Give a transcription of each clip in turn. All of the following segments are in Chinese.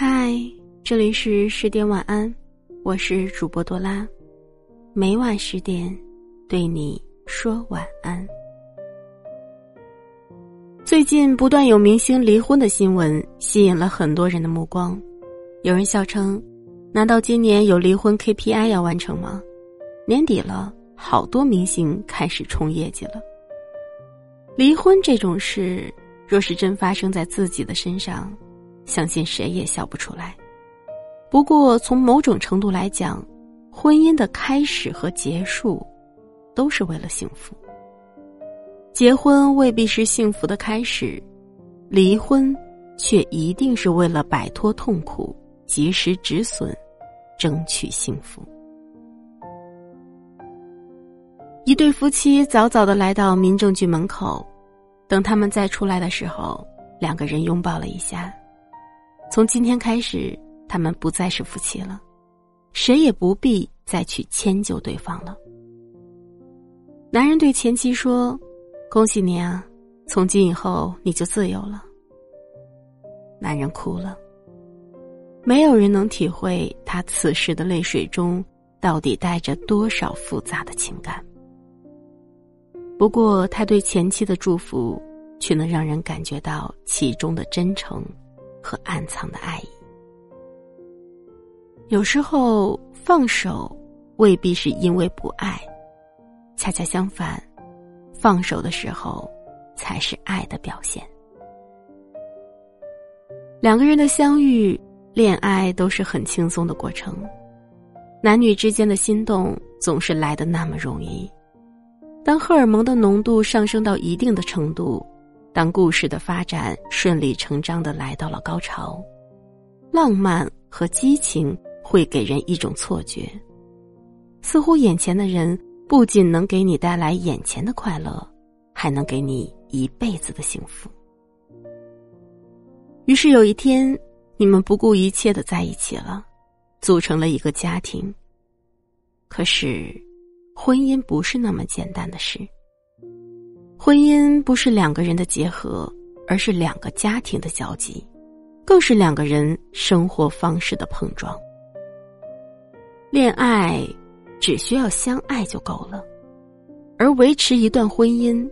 嗨，这里是十点晚安，我是主播多拉，每晚十点对你说晚安。最近不断有明星离婚的新闻吸引了很多人的目光，有人笑称：“难道今年有离婚 KPI 要完成吗？”年底了，好多明星开始冲业绩了。离婚这种事，若是真发生在自己的身上，相信谁也笑不出来。不过，从某种程度来讲，婚姻的开始和结束，都是为了幸福。结婚未必是幸福的开始，离婚却一定是为了摆脱痛苦、及时止损，争取幸福。一对夫妻早早的来到民政局门口，等他们再出来的时候，两个人拥抱了一下。从今天开始，他们不再是夫妻了，谁也不必再去迁就对方了。男人对前妻说：“恭喜你啊，从今以后你就自由了。”男人哭了。没有人能体会他此时的泪水中到底带着多少复杂的情感。不过，他对前妻的祝福，却能让人感觉到其中的真诚和暗藏的爱意。有时候，放手未必是因为不爱，恰恰相反，放手的时候才是爱的表现。两个人的相遇、恋爱都是很轻松的过程，男女之间的心动总是来的那么容易。当荷尔蒙的浓度上升到一定的程度，当故事的发展顺理成章的来到了高潮，浪漫和激情会给人一种错觉，似乎眼前的人不仅能给你带来眼前的快乐，还能给你一辈子的幸福。于是有一天，你们不顾一切的在一起了，组成了一个家庭。可是。婚姻不是那么简单的事。婚姻不是两个人的结合，而是两个家庭的交集，更是两个人生活方式的碰撞。恋爱只需要相爱就够了，而维持一段婚姻，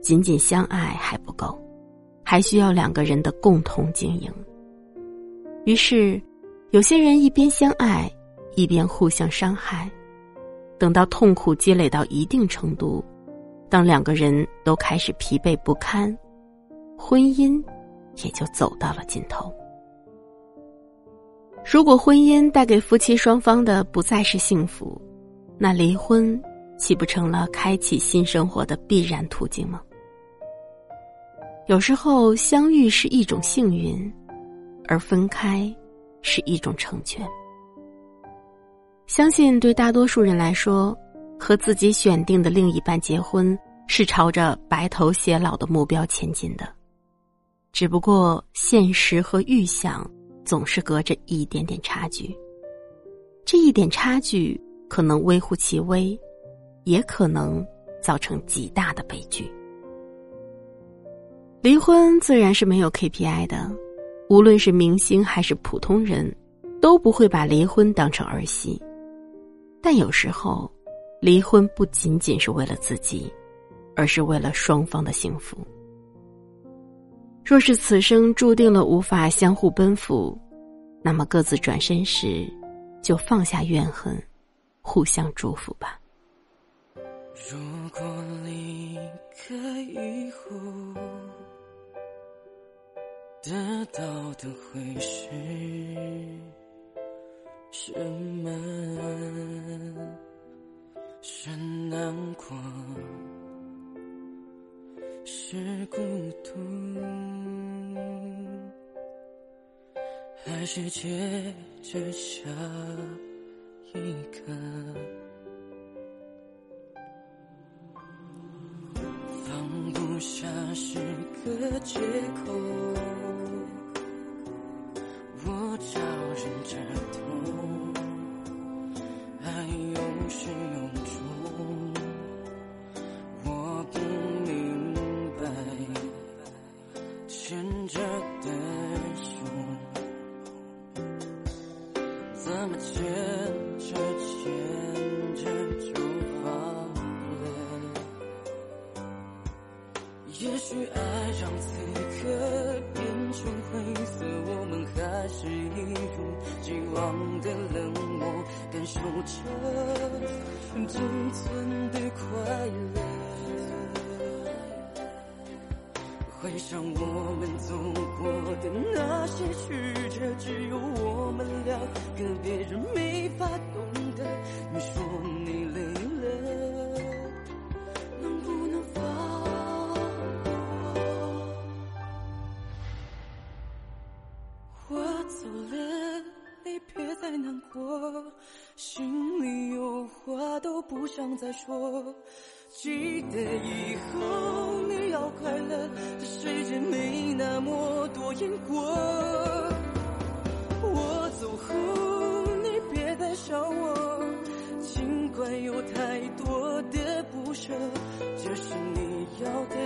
仅仅相爱还不够，还需要两个人的共同经营。于是，有些人一边相爱，一边互相伤害。等到痛苦积累到一定程度，当两个人都开始疲惫不堪，婚姻也就走到了尽头。如果婚姻带给夫妻双方的不再是幸福，那离婚岂不成了开启新生活的必然途径吗？有时候相遇是一种幸运，而分开是一种成全。相信对大多数人来说，和自己选定的另一半结婚是朝着白头偕老的目标前进的，只不过现实和预想总是隔着一点点差距。这一点差距可能微乎其微，也可能造成极大的悲剧。离婚自然是没有 KPI 的，无论是明星还是普通人，都不会把离婚当成儿戏。但有时候，离婚不仅仅是为了自己，而是为了双方的幸福。若是此生注定了无法相互奔赴，那么各自转身时，就放下怨恨，互相祝福吧。如果离开以后，得到的会是。什么难过？是孤独，还是接着下一个？放不下是个借口。也许爱让此刻变成灰色，我们还是一如既往的冷漠，感受着仅存的快乐。回想我们走过的那些曲折，只有我们两个别人没法懂得。你说你累走了，你别再难过，心里有话都不想再说。记得以后你要快乐，这世界没那么多因果。我走后你别再想我，尽管有太多的不舍，这是你要的。